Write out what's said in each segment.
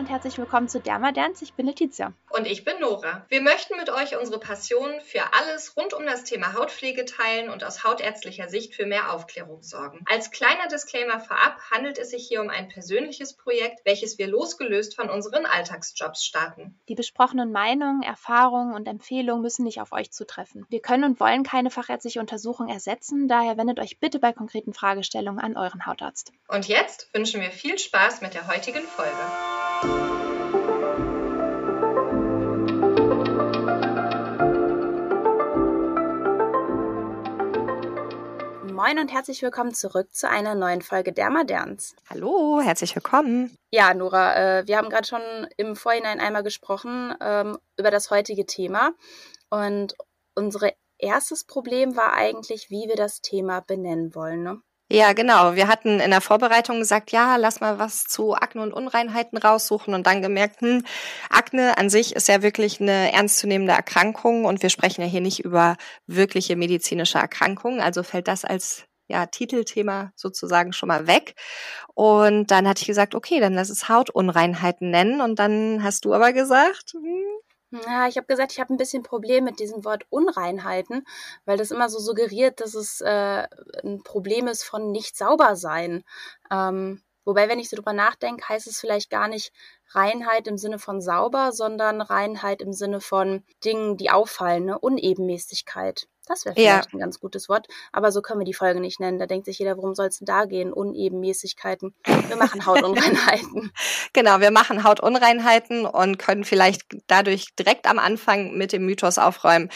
und herzlich willkommen zu Dermadance. Ich bin Letizia. Und ich bin Nora. Wir möchten mit euch unsere Passion für alles rund um das Thema Hautpflege teilen und aus hautärztlicher Sicht für mehr Aufklärung sorgen. Als kleiner Disclaimer vorab handelt es sich hier um ein persönliches Projekt, welches wir losgelöst von unseren Alltagsjobs starten. Die besprochenen Meinungen, Erfahrungen und Empfehlungen müssen nicht auf euch zutreffen. Wir können und wollen keine fachärztliche Untersuchung ersetzen, daher wendet euch bitte bei konkreten Fragestellungen an euren Hautarzt. Und jetzt wünschen wir viel Spaß mit der heutigen Folge. Moin und herzlich willkommen zurück zu einer neuen Folge Dermaderns. Hallo, herzlich willkommen. Ja, Nora, äh, wir haben gerade schon im Vorhinein einmal gesprochen ähm, über das heutige Thema und unser erstes Problem war eigentlich, wie wir das Thema benennen wollen. Ne? Ja, genau. Wir hatten in der Vorbereitung gesagt, ja, lass mal was zu Akne und Unreinheiten raussuchen und dann gemerkt, hm, Akne an sich ist ja wirklich eine ernstzunehmende Erkrankung und wir sprechen ja hier nicht über wirkliche medizinische Erkrankungen. Also fällt das als ja, Titelthema sozusagen schon mal weg. Und dann hatte ich gesagt, okay, dann lass es Hautunreinheiten nennen. Und dann hast du aber gesagt, hm, ja, ich habe gesagt, ich habe ein bisschen Problem mit diesem Wort Unreinheiten, weil das immer so suggeriert, dass es äh, ein Problem ist von nicht sauber sein. Ähm, wobei, wenn ich so drüber nachdenke, heißt es vielleicht gar nicht Reinheit im Sinne von sauber, sondern Reinheit im Sinne von Dingen, die auffallen, ne? Unebenmäßigkeit. Das wäre vielleicht ja. ein ganz gutes Wort. Aber so können wir die Folge nicht nennen. Da denkt sich jeder, worum soll es denn da gehen? Unebenmäßigkeiten. Wir machen Hautunreinheiten. genau, wir machen Hautunreinheiten und können vielleicht dadurch direkt am Anfang mit dem Mythos aufräumen,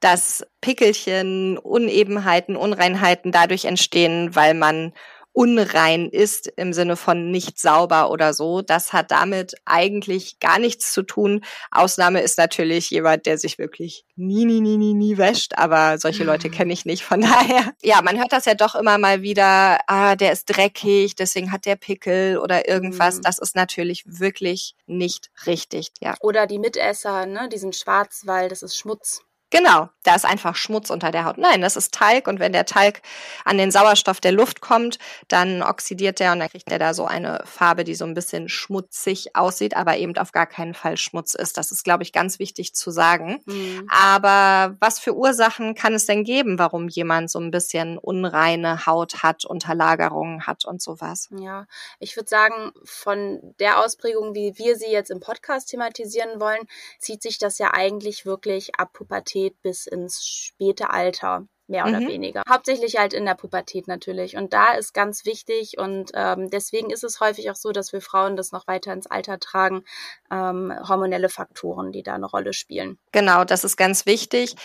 dass Pickelchen, Unebenheiten, Unreinheiten dadurch entstehen, weil man unrein ist im Sinne von nicht sauber oder so. Das hat damit eigentlich gar nichts zu tun. Ausnahme ist natürlich jemand, der sich wirklich nie, nie, nie, nie, nie wäscht. Aber solche Leute ah. kenne ich nicht. Von daher, ja, man hört das ja doch immer mal wieder. Ah, der ist dreckig, deswegen hat der Pickel oder irgendwas. Mhm. Das ist natürlich wirklich nicht richtig. Ja. Oder die Mitesser, ne, diesen Schwarzwald, das ist Schmutz. Genau, da ist einfach Schmutz unter der Haut. Nein, das ist Talg und wenn der Talg an den Sauerstoff der Luft kommt, dann oxidiert der und dann kriegt er da so eine Farbe, die so ein bisschen schmutzig aussieht, aber eben auf gar keinen Fall Schmutz ist. Das ist, glaube ich, ganz wichtig zu sagen. Mhm. Aber was für Ursachen kann es denn geben, warum jemand so ein bisschen unreine Haut hat, Unterlagerungen hat und sowas? Ja, ich würde sagen, von der Ausprägung, wie wir sie jetzt im Podcast thematisieren wollen, zieht sich das ja eigentlich wirklich ab Pubertät Pubertät bis ins späte Alter mehr oder mhm. weniger. Hauptsächlich halt in der Pubertät natürlich. Und da ist ganz wichtig und ähm, deswegen ist es häufig auch so, dass wir Frauen das noch weiter ins Alter tragen, ähm, hormonelle Faktoren, die da eine Rolle spielen. Genau, das ist ganz wichtig.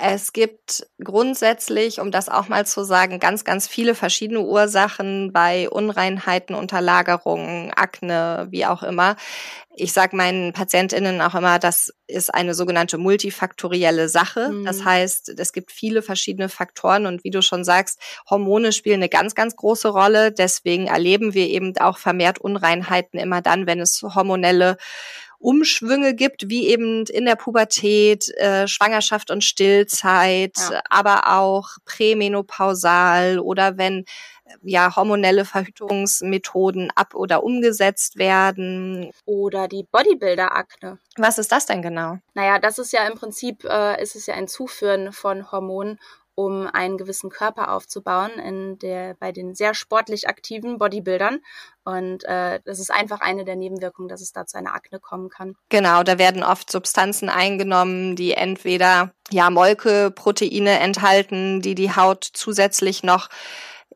Es gibt grundsätzlich, um das auch mal zu sagen, ganz, ganz viele verschiedene Ursachen bei Unreinheiten, Unterlagerungen, Akne, wie auch immer. Ich sage meinen PatientInnen auch immer, das ist eine sogenannte multifaktorielle Sache. Mhm. Das heißt, es gibt viele verschiedene Faktoren und wie du schon sagst, Hormone spielen eine ganz, ganz große Rolle. Deswegen erleben wir eben auch vermehrt Unreinheiten immer dann, wenn es hormonelle Umschwünge gibt, wie eben in der Pubertät, äh, Schwangerschaft und Stillzeit, ja. aber auch prämenopausal oder wenn ja hormonelle Verhütungsmethoden ab oder umgesetzt werden. Oder die Bodybuilder-Akne. Was ist das denn genau? Naja, das ist ja im Prinzip, äh, ist es ja ein Zuführen von Hormonen um einen gewissen Körper aufzubauen in der bei den sehr sportlich aktiven Bodybuildern und äh, das ist einfach eine der Nebenwirkungen, dass es da zu einer Akne kommen kann. Genau, da werden oft Substanzen eingenommen, die entweder ja Molkeproteine enthalten, die die Haut zusätzlich noch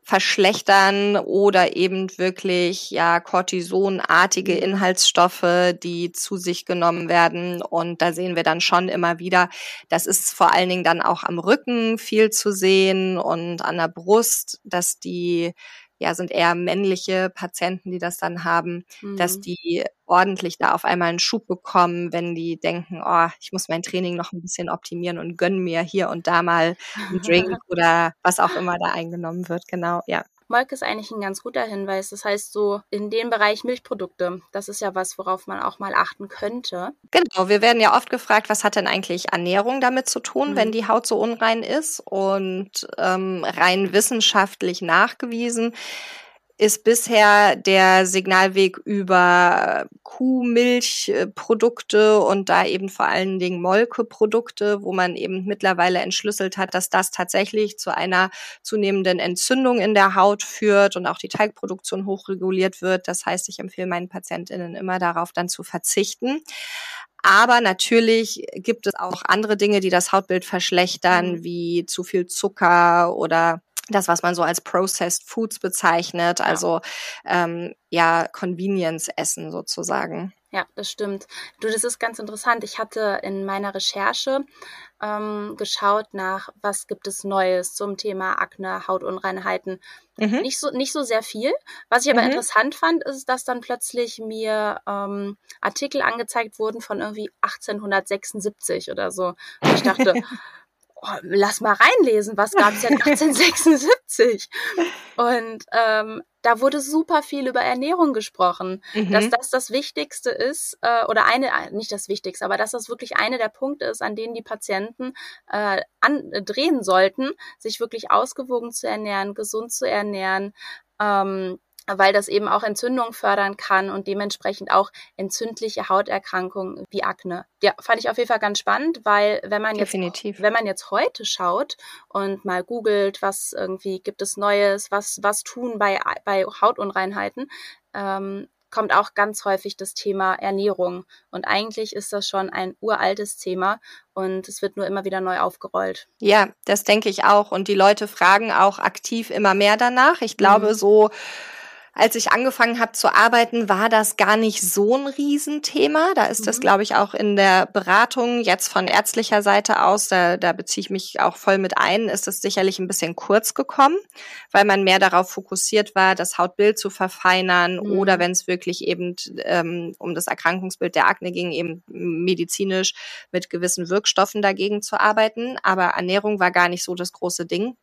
verschlechtern oder eben wirklich ja Cortisonartige mhm. Inhaltsstoffe, die zu sich genommen werden. Und da sehen wir dann schon immer wieder, das ist vor allen Dingen dann auch am Rücken viel zu sehen und an der Brust, dass die ja, sind eher männliche Patienten, die das dann haben, mhm. dass die ordentlich da auf einmal einen Schub bekommen, wenn die denken, oh, ich muss mein Training noch ein bisschen optimieren und gönnen mir hier und da mal einen Drink oder was auch immer da eingenommen wird. Genau, ja. Molke ist eigentlich ein ganz guter Hinweis. Das heißt, so in dem Bereich Milchprodukte, das ist ja was, worauf man auch mal achten könnte. Genau, wir werden ja oft gefragt, was hat denn eigentlich Ernährung damit zu tun, mhm. wenn die Haut so unrein ist? Und ähm, rein wissenschaftlich nachgewiesen ist bisher der Signalweg über Kuhmilchprodukte und da eben vor allen Dingen Molkeprodukte, wo man eben mittlerweile entschlüsselt hat, dass das tatsächlich zu einer zunehmenden Entzündung in der Haut führt und auch die Teigproduktion hochreguliert wird. Das heißt, ich empfehle meinen Patientinnen immer darauf dann zu verzichten. Aber natürlich gibt es auch andere Dinge, die das Hautbild verschlechtern, mhm. wie zu viel Zucker oder das, was man so als Processed Foods bezeichnet, also ähm, ja, Convenience-Essen sozusagen. Ja, das stimmt. Du, das ist ganz interessant. Ich hatte in meiner Recherche ähm, geschaut nach, was gibt es Neues zum Thema Akne, Hautunreinheiten. Mhm. Nicht, so, nicht so sehr viel. Was ich aber mhm. interessant fand, ist, dass dann plötzlich mir ähm, Artikel angezeigt wurden von irgendwie 1876 oder so. Und ich dachte, oh, lass mal reinlesen, was gab es denn 1876? Und ähm, da wurde super viel über Ernährung gesprochen, mhm. dass das das Wichtigste ist äh, oder eine, äh, nicht das Wichtigste, aber dass das wirklich eine der Punkte ist, an denen die Patienten äh, an, äh, drehen sollten, sich wirklich ausgewogen zu ernähren, gesund zu ernähren. Ähm, weil das eben auch Entzündungen fördern kann und dementsprechend auch entzündliche Hauterkrankungen wie Akne. Ja, fand ich auf jeden Fall ganz spannend, weil wenn man Definitiv. jetzt, wenn man jetzt heute schaut und mal googelt, was irgendwie gibt es Neues, was, was tun bei, bei Hautunreinheiten, ähm, kommt auch ganz häufig das Thema Ernährung. Und eigentlich ist das schon ein uraltes Thema und es wird nur immer wieder neu aufgerollt. Ja, das denke ich auch. Und die Leute fragen auch aktiv immer mehr danach. Ich glaube, mhm. so als ich angefangen habe zu arbeiten, war das gar nicht so ein Riesenthema. Da ist mhm. das, glaube ich, auch in der Beratung jetzt von ärztlicher Seite aus, da, da beziehe ich mich auch voll mit ein, ist es sicherlich ein bisschen kurz gekommen, weil man mehr darauf fokussiert war, das Hautbild zu verfeinern mhm. oder wenn es wirklich eben ähm, um das Erkrankungsbild der Akne ging, eben medizinisch mit gewissen Wirkstoffen dagegen zu arbeiten. Aber Ernährung war gar nicht so das große Ding.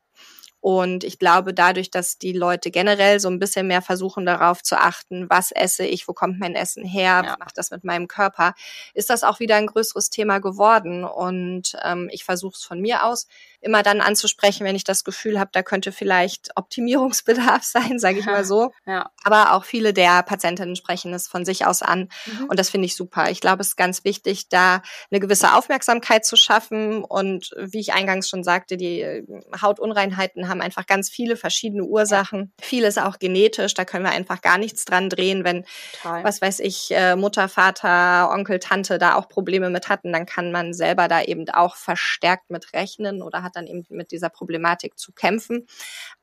Und ich glaube, dadurch, dass die Leute generell so ein bisschen mehr versuchen, darauf zu achten, was esse ich, wo kommt mein Essen her, ja. was macht das mit meinem Körper, ist das auch wieder ein größeres Thema geworden. Und ähm, ich versuche es von mir aus immer dann anzusprechen, wenn ich das Gefühl habe, da könnte vielleicht Optimierungsbedarf sein, sage ich mal so. Ja. Aber auch viele der Patientinnen sprechen es von sich aus an. Mhm. Und das finde ich super. Ich glaube, es ist ganz wichtig, da eine gewisse Aufmerksamkeit zu schaffen. Und wie ich eingangs schon sagte, die äh, Hautunreinheiten haben haben einfach ganz viele verschiedene Ursachen. Vieles auch genetisch, da können wir einfach gar nichts dran drehen. Wenn, Total. was weiß ich, äh, Mutter, Vater, Onkel, Tante da auch Probleme mit hatten, dann kann man selber da eben auch verstärkt mit rechnen oder hat dann eben mit dieser Problematik zu kämpfen.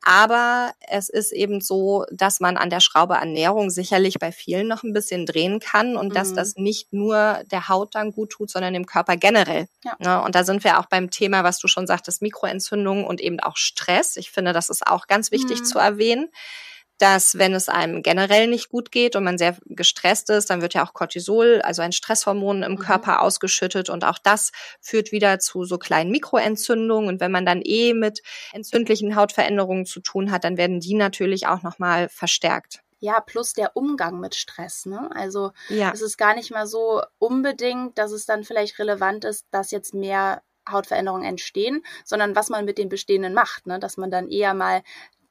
Aber es ist eben so, dass man an der Schraube Ernährung sicherlich bei vielen noch ein bisschen drehen kann und mhm. dass das nicht nur der Haut dann gut tut, sondern dem Körper generell. Ja. Ne? Und da sind wir auch beim Thema, was du schon sagtest, Mikroentzündungen und eben auch Stress. Ich finde, das ist auch ganz wichtig mhm. zu erwähnen, dass wenn es einem generell nicht gut geht und man sehr gestresst ist, dann wird ja auch Cortisol, also ein Stresshormon im mhm. Körper ausgeschüttet und auch das führt wieder zu so kleinen Mikroentzündungen und wenn man dann eh mit entzündlichen Hautveränderungen zu tun hat, dann werden die natürlich auch noch mal verstärkt. Ja, plus der Umgang mit Stress. Ne? Also ja. es ist gar nicht mal so unbedingt, dass es dann vielleicht relevant ist, dass jetzt mehr Hautveränderungen entstehen, sondern was man mit den bestehenden macht, ne? dass man dann eher mal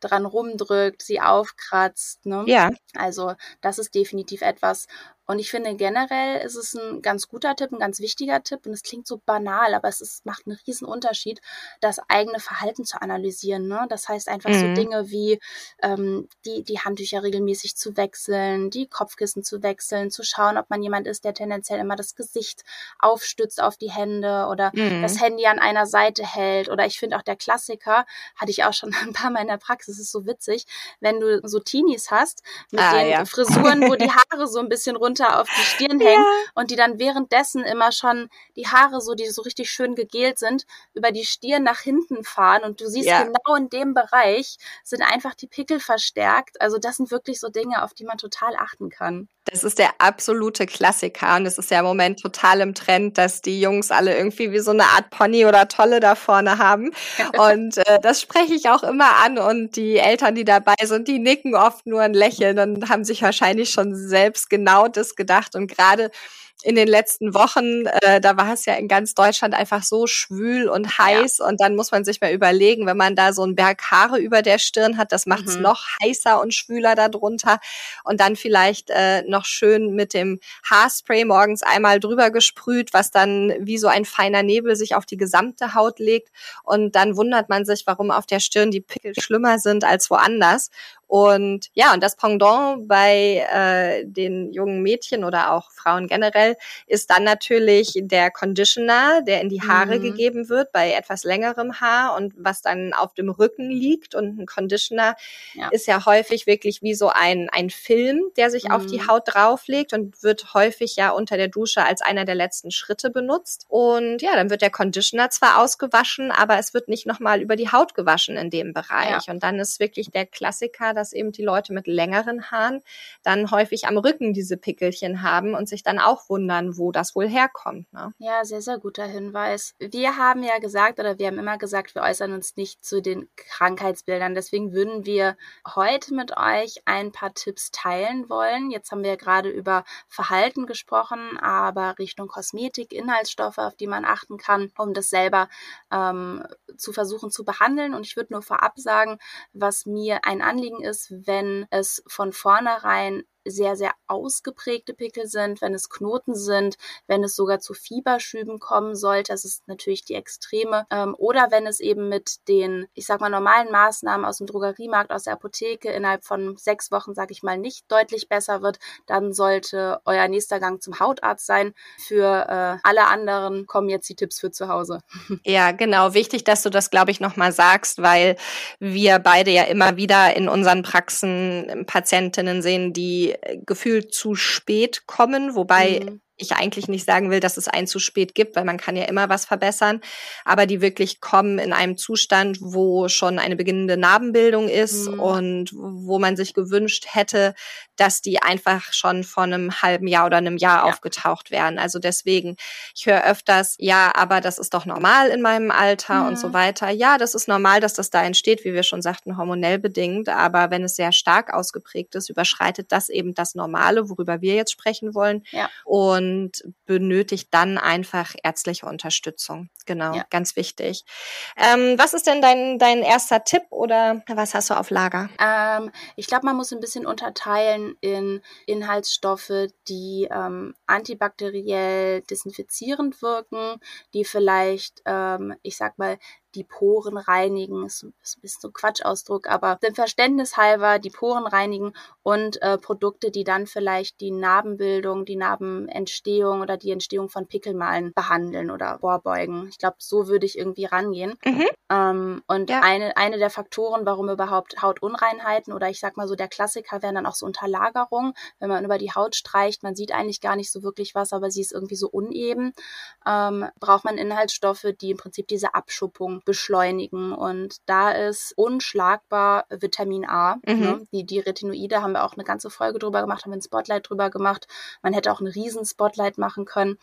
dran rumdrückt, sie aufkratzt. Ne? Ja. Also das ist definitiv etwas, und ich finde generell ist es ein ganz guter Tipp, ein ganz wichtiger Tipp. Und es klingt so banal, aber es ist, macht einen riesen Unterschied, das eigene Verhalten zu analysieren. Ne? Das heißt einfach mhm. so Dinge wie ähm, die, die Handtücher regelmäßig zu wechseln, die Kopfkissen zu wechseln, zu schauen, ob man jemand ist, der tendenziell immer das Gesicht aufstützt auf die Hände oder mhm. das Handy an einer Seite hält. Oder ich finde auch der Klassiker, hatte ich auch schon ein paar Mal in der Praxis, ist so witzig, wenn du so Teenies hast mit ah, den ja. Frisuren, wo die Haare so ein bisschen runter runter auf die Stirn hängen ja. und die dann währenddessen immer schon die Haare so, die so richtig schön gegelt sind, über die Stirn nach hinten fahren und du siehst ja. genau in dem Bereich sind einfach die Pickel verstärkt. Also das sind wirklich so Dinge, auf die man total achten kann. Das ist der absolute Klassiker und es ist ja im Moment total im Trend, dass die Jungs alle irgendwie wie so eine Art Pony oder Tolle da vorne haben. und äh, das spreche ich auch immer an und die Eltern, die dabei sind, die nicken oft nur ein Lächeln und haben sich wahrscheinlich schon selbst genau das gedacht und gerade in den letzten Wochen, äh, da war es ja in ganz Deutschland einfach so schwül und heiß ja. und dann muss man sich mal überlegen, wenn man da so einen Berg Haare über der Stirn hat, das macht es mhm. noch heißer und schwüler darunter und dann vielleicht äh, noch schön mit dem Haarspray morgens einmal drüber gesprüht, was dann wie so ein feiner Nebel sich auf die gesamte Haut legt. Und dann wundert man sich, warum auf der Stirn die Pickel schlimmer sind als woanders und ja, und das Pendant bei äh, den jungen Mädchen oder auch Frauen generell ist dann natürlich der Conditioner, der in die Haare mhm. gegeben wird bei etwas längerem Haar und was dann auf dem Rücken liegt. Und ein Conditioner ja. ist ja häufig wirklich wie so ein, ein Film, der sich mhm. auf die mhm. Haut drauflegt und wird häufig ja unter der Dusche als einer der letzten Schritte benutzt. Und ja, dann wird der Conditioner zwar ausgewaschen, aber es wird nicht nochmal über die Haut gewaschen in dem Bereich. Ja. Und dann ist wirklich der Klassiker, dass eben die Leute mit längeren Haaren dann häufig am Rücken diese Pickelchen haben und sich dann auch wundern, wo das wohl herkommt. Ne? Ja, sehr, sehr guter Hinweis. Wir haben ja gesagt, oder wir haben immer gesagt, wir äußern uns nicht zu den Krankheitsbildern. Deswegen würden wir heute mit euch ein paar Tipps teilen wollen. Jetzt haben wir gerade über Verhalten gesprochen, aber Richtung Kosmetik, Inhaltsstoffe, auf die man achten kann, um das selber ähm, zu versuchen zu behandeln. Und ich würde nur vorab sagen, was mir ein Anliegen ist, ist, wenn es von vornherein sehr, sehr ausgeprägte Pickel sind, wenn es Knoten sind, wenn es sogar zu Fieberschüben kommen sollte, das ist natürlich die Extreme, ähm, oder wenn es eben mit den, ich sag mal, normalen Maßnahmen aus dem Drogeriemarkt, aus der Apotheke innerhalb von sechs Wochen, sag ich mal, nicht deutlich besser wird, dann sollte euer nächster Gang zum Hautarzt sein. Für äh, alle anderen kommen jetzt die Tipps für zu Hause. Ja, genau. Wichtig, dass du das, glaube ich, nochmal sagst, weil wir beide ja immer wieder in unseren Praxen Patientinnen sehen, die gefühlt zu spät kommen, wobei mhm ich eigentlich nicht sagen will, dass es ein zu spät gibt, weil man kann ja immer was verbessern, aber die wirklich kommen in einem Zustand, wo schon eine beginnende Narbenbildung ist mhm. und wo man sich gewünscht hätte, dass die einfach schon vor einem halben Jahr oder einem Jahr ja. aufgetaucht wären. Also deswegen, ich höre öfters, ja, aber das ist doch normal in meinem Alter mhm. und so mhm. weiter. Ja, das ist normal, dass das da entsteht, wie wir schon sagten, hormonell bedingt, aber wenn es sehr stark ausgeprägt ist, überschreitet das eben das Normale, worüber wir jetzt sprechen wollen. Ja. Und und benötigt dann einfach ärztliche Unterstützung. Genau, ja. ganz wichtig. Ähm, was ist denn dein, dein erster Tipp oder was hast du auf Lager? Ähm, ich glaube, man muss ein bisschen unterteilen in Inhaltsstoffe, die ähm, antibakteriell desinfizierend wirken, die vielleicht, ähm, ich sag mal, die Poren reinigen, ist, ist ein bisschen so Quatschausdruck, aber dem Verständnis halber die Poren reinigen und äh, Produkte, die dann vielleicht die Narbenbildung, die Narbenentstehung oder die Entstehung von Pickelmalen behandeln oder vorbeugen. Ich glaube, so würde ich irgendwie rangehen. Mhm. Ähm, und ja. eine, eine der Faktoren, warum überhaupt Hautunreinheiten oder ich sag mal so der Klassiker wären dann auch so Unterlagerungen, wenn man über die Haut streicht, man sieht eigentlich gar nicht so wirklich was, aber sie ist irgendwie so uneben, ähm, braucht man Inhaltsstoffe, die im Prinzip diese Abschuppung beschleunigen. Und da ist unschlagbar Vitamin A. Mhm. Ne? Die, die Retinoide haben wir auch eine ganze Folge drüber gemacht, haben wir ein Spotlight drüber gemacht. Man hätte auch einen riesen Spotlight machen können.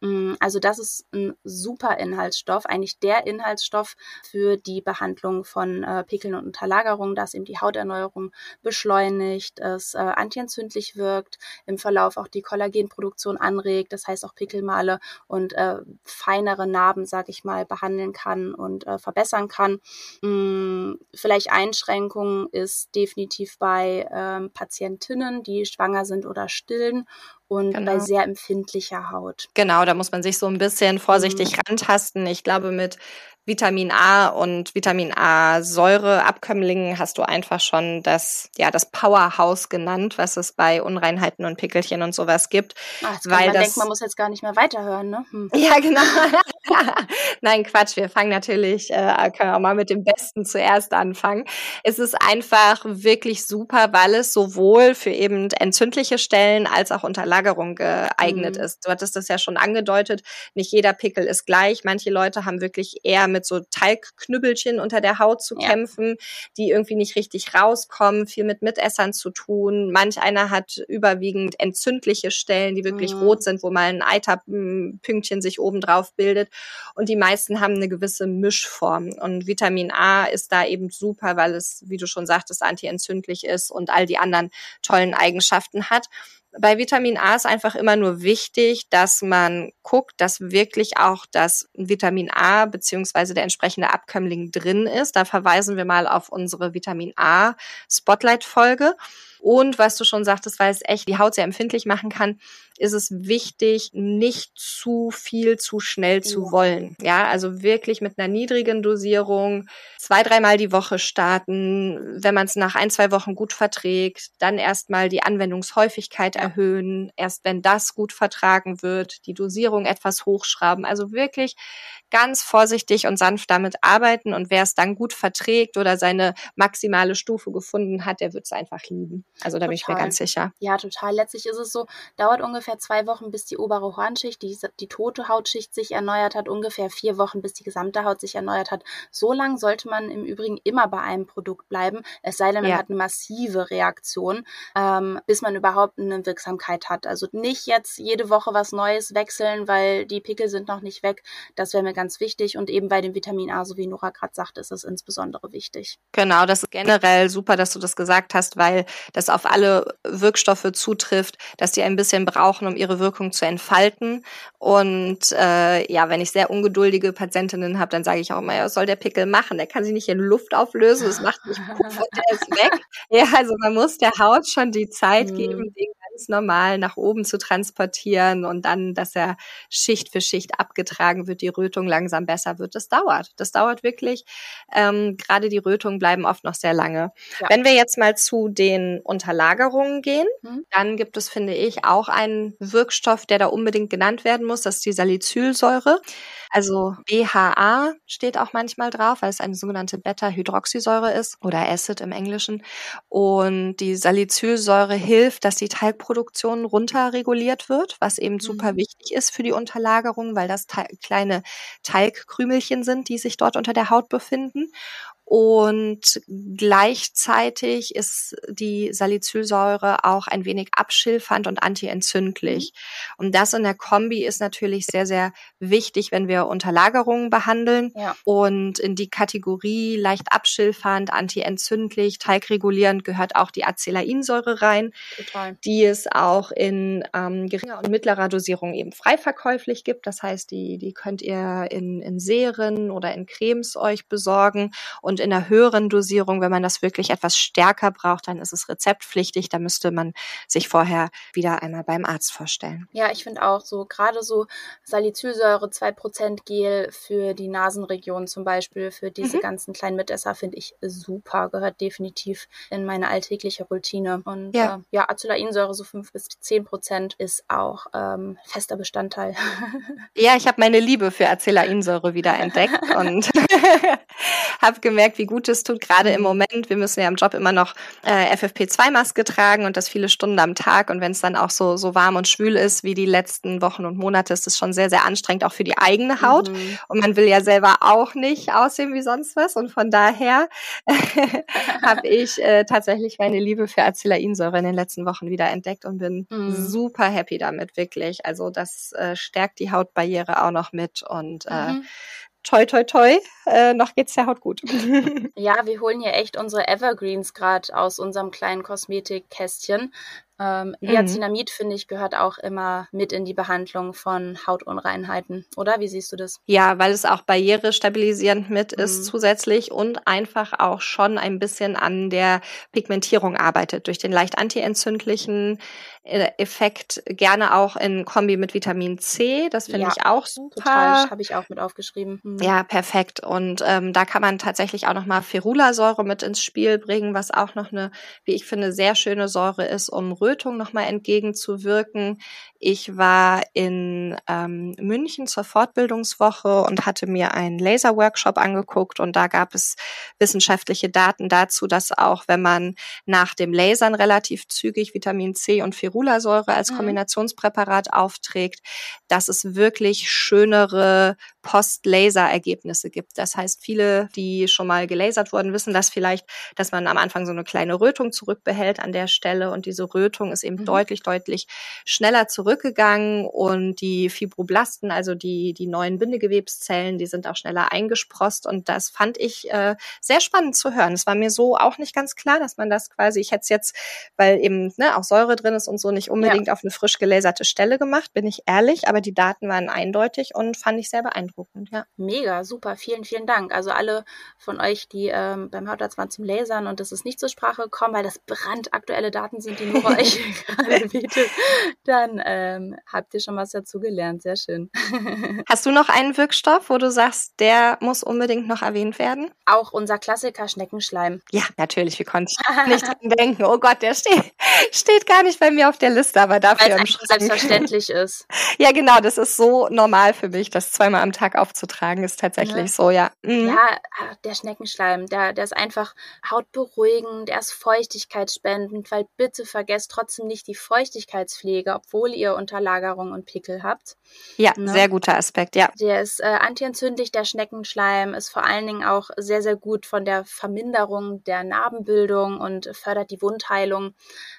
Mm, also das ist ein super Inhaltsstoff, eigentlich der Inhaltsstoff für die Behandlung von äh, Pickeln und Unterlagerungen, dass eben die Hauterneuerung beschleunigt, es äh, antientzündlich wirkt, im Verlauf auch die Kollagenproduktion anregt, das heißt auch Pickelmale und äh, feinere Narben, sag ich mal, behandeln kann und äh, verbessern kann. Mm, vielleicht Einschränkungen ist definitiv bei ähm, Patientinnen, die schwanger sind oder stillen und genau. bei sehr empfindlicher Haut. Genau, da muss man sich so ein bisschen vorsichtig mhm. rantasten. Ich glaube, mit Vitamin A und Vitamin A Säureabkömmlingen hast du einfach schon das, ja, das Powerhouse genannt, was es bei Unreinheiten und Pickelchen und sowas gibt. Ach, weil man das, denkt, man muss jetzt gar nicht mehr weiterhören, ne? Hm. Ja, genau. Nein, Quatsch. Wir fangen natürlich, äh, können auch mal mit dem Besten zuerst anfangen. Es ist einfach wirklich super, weil es sowohl für eben entzündliche Stellen als auch Unterlagerung geeignet mhm. ist. Du hattest das ja schon angedeutet. Nicht jeder Pickel ist gleich. Manche Leute haben wirklich eher mit so Teigknüppelchen unter der Haut zu ja. kämpfen, die irgendwie nicht richtig rauskommen, viel mit Mitessern zu tun. Manch einer hat überwiegend entzündliche Stellen, die wirklich mhm. rot sind, wo mal ein Eiterpünktchen sich oben drauf bildet. Und die meisten haben eine gewisse Mischform. Und Vitamin A ist da eben super, weil es, wie du schon sagtest, antientzündlich ist und all die anderen tollen Eigenschaften hat. Bei Vitamin A ist einfach immer nur wichtig, dass man guckt, dass wirklich auch das Vitamin A beziehungsweise der entsprechende Abkömmling drin ist. Da verweisen wir mal auf unsere Vitamin A Spotlight Folge. Und was du schon sagtest, weil es echt die Haut sehr empfindlich machen kann, ist es wichtig, nicht zu viel zu schnell zu wollen. Ja, also wirklich mit einer niedrigen Dosierung zwei, dreimal die Woche starten. Wenn man es nach ein, zwei Wochen gut verträgt, dann erstmal die Anwendungshäufigkeit erhöhen. Erst wenn das gut vertragen wird, die Dosierung etwas hochschrauben. Also wirklich ganz vorsichtig und sanft damit arbeiten. Und wer es dann gut verträgt oder seine maximale Stufe gefunden hat, der wird es einfach lieben. Also da total. bin ich mir ganz sicher. Ja, total. Letztlich ist es so, dauert ungefähr ungefähr zwei Wochen, bis die obere Hornschicht, die, die tote Hautschicht sich erneuert hat, ungefähr vier Wochen, bis die gesamte Haut sich erneuert hat. So lang sollte man im Übrigen immer bei einem Produkt bleiben, es sei denn, man ja. hat eine massive Reaktion, ähm, bis man überhaupt eine Wirksamkeit hat. Also nicht jetzt jede Woche was Neues wechseln, weil die Pickel sind noch nicht weg. Das wäre mir ganz wichtig. Und eben bei dem Vitamin A, so wie Nora gerade sagte, ist es insbesondere wichtig. Genau, das ist generell super, dass du das gesagt hast, weil das auf alle Wirkstoffe zutrifft, dass die ein bisschen brauchen brauchen, um ihre Wirkung zu entfalten. Und äh, ja, wenn ich sehr ungeduldige Patientinnen habe, dann sage ich auch immer, ja, was soll der Pickel machen? Der kann sich nicht in Luft auflösen, das macht nicht Puff und der ist weg. Ja, also man muss der Haut schon die Zeit mhm. geben, den ganz normal nach oben zu transportieren und dann, dass er Schicht für Schicht abgetragen wird, die Rötung langsam besser wird. Das dauert. Das dauert wirklich. Ähm, Gerade die Rötungen bleiben oft noch sehr lange. Ja. Wenn wir jetzt mal zu den Unterlagerungen gehen, mhm. dann gibt es, finde ich, auch einen Wirkstoff, der da unbedingt genannt werden muss. Das ist die Salicylsäure. Also BHA steht auch manchmal drauf, weil es eine sogenannte Beta-Hydroxysäure ist oder Acid im Englischen. Und die Salicylsäure hilft, dass die Talgproduktion runterreguliert wird, was eben super mhm. wichtig ist für die Unterlagerung, weil das kleine Talgkrümelchen sind, die sich dort unter der Haut befinden. Und gleichzeitig ist die Salicylsäure auch ein wenig abschilfernd und antientzündlich. Mhm. Und das in der Kombi ist natürlich sehr, sehr wichtig, wenn wir Unterlagerungen behandeln. Ja. Und in die Kategorie leicht abschilfernd, antientzündlich, teigregulierend gehört auch die Acelainsäure rein, Total. die es auch in ähm, geringer und mittlerer Dosierung eben frei verkäuflich gibt. Das heißt, die, die könnt ihr in, in Serien oder in Cremes euch besorgen. Und und in einer höheren Dosierung, wenn man das wirklich etwas stärker braucht, dann ist es rezeptpflichtig. Da müsste man sich vorher wieder einmal beim Arzt vorstellen. Ja, ich finde auch so, gerade so Salicylsäure 2% Gel für die Nasenregion zum Beispiel, für diese mhm. ganzen kleinen Mitesser finde ich super. Gehört definitiv in meine alltägliche Routine. Und ja, äh, ja Acelainsäure so 5 bis 10% ist auch ähm, fester Bestandteil. ja, ich habe meine Liebe für Acelainsäure wieder entdeckt und habe gemerkt, wie gut es tut, gerade im Moment. Wir müssen ja im Job immer noch äh, FFP2-Maske tragen und das viele Stunden am Tag. Und wenn es dann auch so, so warm und schwül ist wie die letzten Wochen und Monate, ist es schon sehr, sehr anstrengend, auch für die eigene Haut. Mhm. Und man will ja selber auch nicht aussehen wie sonst was. Und von daher habe ich äh, tatsächlich meine Liebe für Acelainsäure in den letzten Wochen wieder entdeckt und bin mhm. super happy damit, wirklich. Also das äh, stärkt die Hautbarriere auch noch mit und äh, mhm toi, toi, toi, äh, noch geht's der Haut gut. ja, wir holen hier echt unsere Evergreens gerade aus unserem kleinen Kosmetikkästchen. Ähm, Niacinamid, mhm. finde ich, gehört auch immer mit in die Behandlung von Hautunreinheiten, oder? Wie siehst du das? Ja, weil es auch barrierestabilisierend mit ist mhm. zusätzlich und einfach auch schon ein bisschen an der Pigmentierung arbeitet durch den leicht antientzündlichen äh, Effekt, gerne auch in Kombi mit Vitamin C. Das finde ja, ich auch super. Total, habe ich auch mit aufgeschrieben. Mhm. Ja, perfekt. Und ähm, da kann man tatsächlich auch nochmal Ferulasäure mit ins Spiel bringen, was auch noch eine, wie ich finde, sehr schöne Säure ist, um Rötung nochmal entgegenzuwirken. Ich war in ähm, München zur Fortbildungswoche und hatte mir einen Laser-Workshop angeguckt und da gab es wissenschaftliche Daten dazu, dass auch wenn man nach dem Lasern relativ zügig Vitamin C und Ferulasäure als mhm. Kombinationspräparat aufträgt, dass es wirklich schönere Post-Laser-Ergebnisse gibt. Das heißt, viele, die schon mal gelasert wurden, wissen das vielleicht, dass man am Anfang so eine kleine Rötung zurückbehält an der Stelle und diese Rötung ist eben mhm. deutlich, deutlich schneller zurückgegangen und die Fibroblasten, also die, die neuen Bindegewebszellen, die sind auch schneller eingesprost und das fand ich äh, sehr spannend zu hören. Es war mir so auch nicht ganz klar, dass man das quasi, ich hätte es jetzt, weil eben ne, auch Säure drin ist und so, nicht unbedingt ja. auf eine frisch gelaserte Stelle gemacht, bin ich ehrlich, aber die Daten waren eindeutig und fand ich sehr beeindruckend, ja. Mega, super, vielen, vielen Dank. Also alle von euch, die ähm, beim Hautarzt waren zum Lasern und das ist nicht zur Sprache gekommen, weil das brandaktuelle Daten sind, die nur bei euch gerade bietet, dann ähm, habt ihr schon was dazu gelernt. Sehr schön. Hast du noch einen Wirkstoff, wo du sagst, der muss unbedingt noch erwähnt werden? Auch unser Klassiker Schneckenschleim. Ja, natürlich, wie konnte ich nicht dran denken. Oh Gott, der steht, steht gar nicht bei mir auf der Liste, aber dafür Weil es selbstverständlich ist. Ja, genau, das ist so normal für mich, das zweimal am Tag aufzutragen, ist tatsächlich ja. so, ja. Mhm. Ja, ah, der Schneckenschleim, der, der ist einfach hautberuhigend, der ist feuchtigkeitsspendend, weil bitte vergesst trotzdem nicht die Feuchtigkeitspflege, obwohl ihr Unterlagerung und Pickel habt. Ja, ne? sehr guter Aspekt, ja. Der ist äh, antientzündlich, der Schneckenschleim ist vor allen Dingen auch sehr, sehr gut von der Verminderung der Narbenbildung und fördert die Wundheilung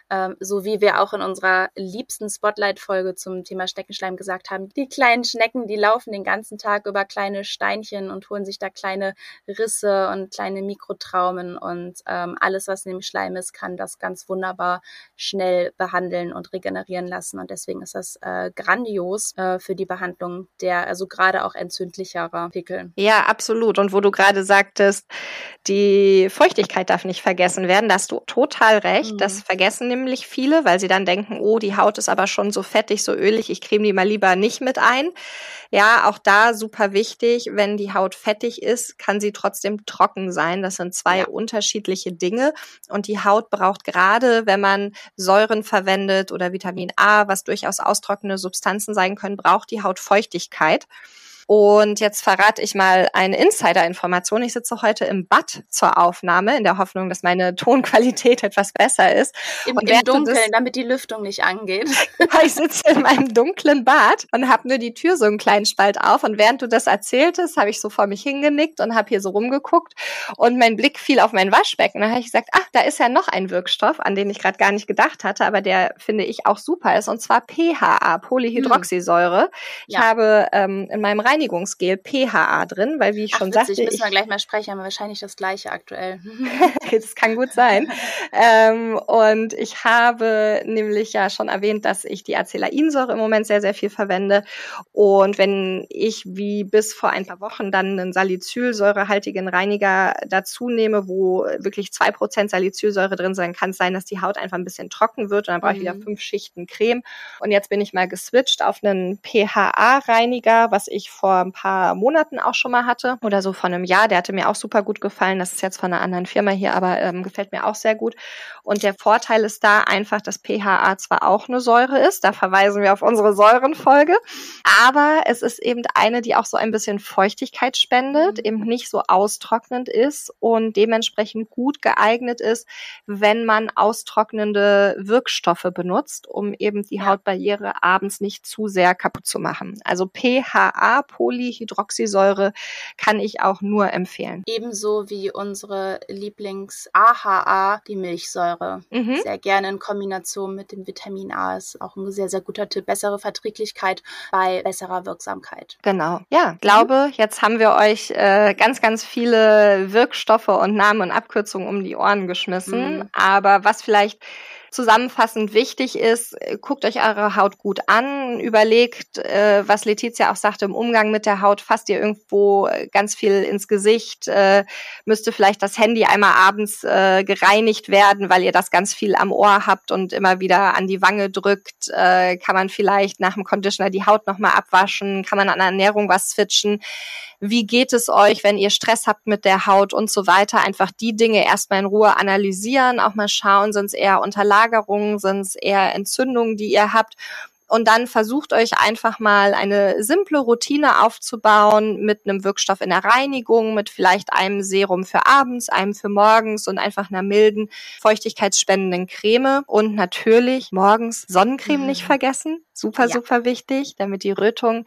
ähm, so wie wir auch in unserer liebsten Spotlight-Folge zum Thema Schneckenschleim gesagt haben, die kleinen Schnecken, die laufen den ganzen Tag über kleine Steinchen und holen sich da kleine Risse und kleine Mikrotraumen und ähm, alles, was in dem Schleim ist, kann das ganz wunderbar schnell behandeln und regenerieren lassen und deswegen ist das äh, grandios äh, für die Behandlung der, also gerade auch entzündlicherer Pickel. Ja, absolut. Und wo du gerade sagtest, die Feuchtigkeit darf nicht vergessen werden, da hast du total recht. Mhm. Das vergessen nämlich viele, weil sie dann denken, oh, die Haut ist aber schon so fettig, so ölig, ich creme die mal lieber nicht mit ein. Ja, auch da super wichtig, wenn die Haut fettig ist, kann sie trotzdem trocken sein. Das sind zwei ja. unterschiedliche Dinge. Und die Haut braucht gerade, wenn man Säuren verwendet oder Vitamin A, was durchaus austrocknende Substanzen sein können, braucht die Haut Feuchtigkeit. Und jetzt verrate ich mal eine Insider-Information. Ich sitze heute im Bad zur Aufnahme, in der Hoffnung, dass meine Tonqualität etwas besser ist. Im, im Dunkeln, damit die Lüftung nicht angeht. ich sitze in meinem dunklen Bad und habe nur die Tür so einen kleinen Spalt auf. Und während du das erzähltest, habe ich so vor mich hingenickt und habe hier so rumgeguckt. Und mein Blick fiel auf mein Waschbecken. Da habe ich gesagt, ach, da ist ja noch ein Wirkstoff, an den ich gerade gar nicht gedacht hatte, aber der finde ich auch super ist. Und zwar PHA, Polyhydroxysäure. Hm. Ich ja. habe ähm, in meinem Rein Reinigungsgel PHA drin, weil wie ich Ach, schon witzig, sagte. müssen wir gleich mal sprechen, haben wir wahrscheinlich das gleiche aktuell. das kann gut sein. ähm, und ich habe nämlich ja schon erwähnt, dass ich die Acelainsäure im Moment sehr, sehr viel verwende. Und wenn ich wie bis vor ein paar Wochen dann einen salicylsäurehaltigen Reiniger dazu nehme, wo wirklich zwei Prozent Salicylsäure drin sein kann, es sein, dass die Haut einfach ein bisschen trocken wird und dann brauche ich mhm. wieder fünf Schichten Creme. Und jetzt bin ich mal geswitcht auf einen PHA-Reiniger, was ich vor vor ein paar Monaten auch schon mal hatte oder so vor einem Jahr. Der hatte mir auch super gut gefallen. Das ist jetzt von einer anderen Firma hier, aber ähm, gefällt mir auch sehr gut. Und der Vorteil ist da einfach, dass PHA zwar auch eine Säure ist, da verweisen wir auf unsere Säurenfolge, aber es ist eben eine, die auch so ein bisschen Feuchtigkeit spendet, mhm. eben nicht so austrocknend ist und dementsprechend gut geeignet ist, wenn man austrocknende Wirkstoffe benutzt, um eben die Hautbarriere abends nicht zu sehr kaputt zu machen. Also PHA, Polyhydroxysäure kann ich auch nur empfehlen. Ebenso wie unsere Lieblings-AHA, die Milchsäure. Mhm. Sehr gerne in Kombination mit dem Vitamin A ist auch ein sehr, sehr guter Tipp. Bessere Verträglichkeit bei besserer Wirksamkeit. Genau. Ja, mhm. glaube, jetzt haben wir euch äh, ganz, ganz viele Wirkstoffe und Namen und Abkürzungen um die Ohren geschmissen. Mhm. Aber was vielleicht zusammenfassend wichtig ist, äh, guckt euch eure Haut gut an, überlegt, äh, was Letizia auch sagte, im Umgang mit der Haut, fasst ihr irgendwo äh, ganz viel ins Gesicht, äh, müsste vielleicht das Handy einmal abends äh, gereinigt werden, weil ihr das ganz viel am Ohr habt und immer wieder an die Wange drückt, äh, kann man vielleicht nach dem Conditioner die Haut nochmal abwaschen, kann man an der Ernährung was switchen wie geht es euch, wenn ihr Stress habt mit der Haut und so weiter. Einfach die Dinge erstmal in Ruhe analysieren, auch mal schauen, sind es eher Unterlagerungen, sind es eher Entzündungen, die ihr habt und dann versucht euch einfach mal eine simple Routine aufzubauen mit einem Wirkstoff in der Reinigung, mit vielleicht einem Serum für abends, einem für morgens und einfach einer milden, feuchtigkeitsspendenden Creme. Und natürlich morgens Sonnencreme mhm. nicht vergessen. Super, ja. super wichtig, damit die Rötung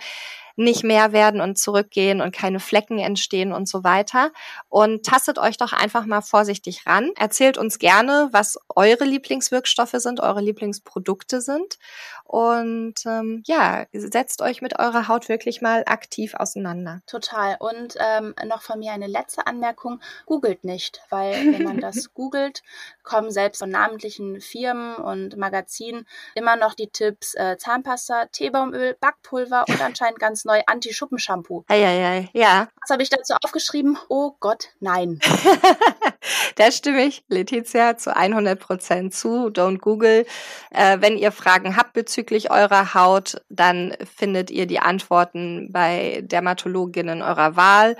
nicht mehr werden und zurückgehen und keine Flecken entstehen und so weiter. Und tastet euch doch einfach mal vorsichtig ran. Erzählt uns gerne, was eure Lieblingswirkstoffe sind, eure Lieblingsprodukte sind. Und ähm, ja, setzt euch mit eurer Haut wirklich mal aktiv auseinander. Total. Und ähm, noch von mir eine letzte Anmerkung. Googelt nicht, weil wenn man das googelt, kommen selbst von namentlichen Firmen und Magazinen immer noch die Tipps äh, Zahnpasta, Teebaumöl, Backpulver und anscheinend ganz neu Anti-Schuppenshampoo. Eieiei, ja. Was habe ich dazu aufgeschrieben? Oh Gott, nein. da stimme ich Letizia zu 100 Prozent zu. Don't Google. Äh, wenn ihr Fragen habt bezüglich eurer Haut, dann findet ihr die Antworten bei Dermatologinnen eurer Wahl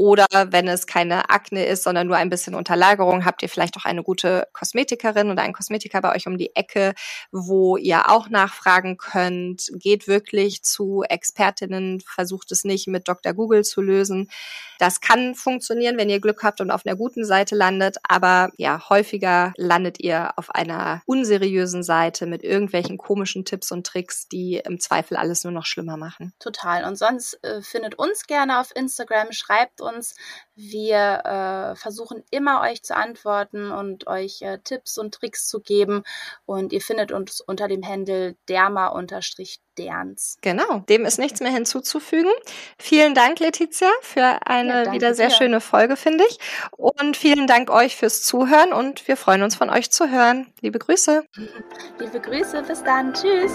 oder wenn es keine Akne ist, sondern nur ein bisschen Unterlagerung, habt ihr vielleicht auch eine gute Kosmetikerin oder einen Kosmetiker bei euch um die Ecke, wo ihr auch nachfragen könnt. Geht wirklich zu Expertinnen, versucht es nicht mit Dr. Google zu lösen. Das kann funktionieren, wenn ihr Glück habt und auf einer guten Seite landet, aber ja, häufiger landet ihr auf einer unseriösen Seite mit irgendwelchen komischen Tipps und Tricks, die im Zweifel alles nur noch schlimmer machen. Total. Und sonst äh, findet uns gerne auf Instagram, schreibt uns uns. Wir äh, versuchen immer euch zu antworten und euch äh, Tipps und Tricks zu geben. Und ihr findet uns unter dem Handel derma-derns. Genau, dem ist nichts mehr hinzuzufügen. Vielen Dank, Letizia, für eine ja, wieder sehr dir. schöne Folge, finde ich. Und vielen Dank euch fürs Zuhören und wir freuen uns von euch zu hören. Liebe Grüße. Liebe Grüße, bis dann. Tschüss.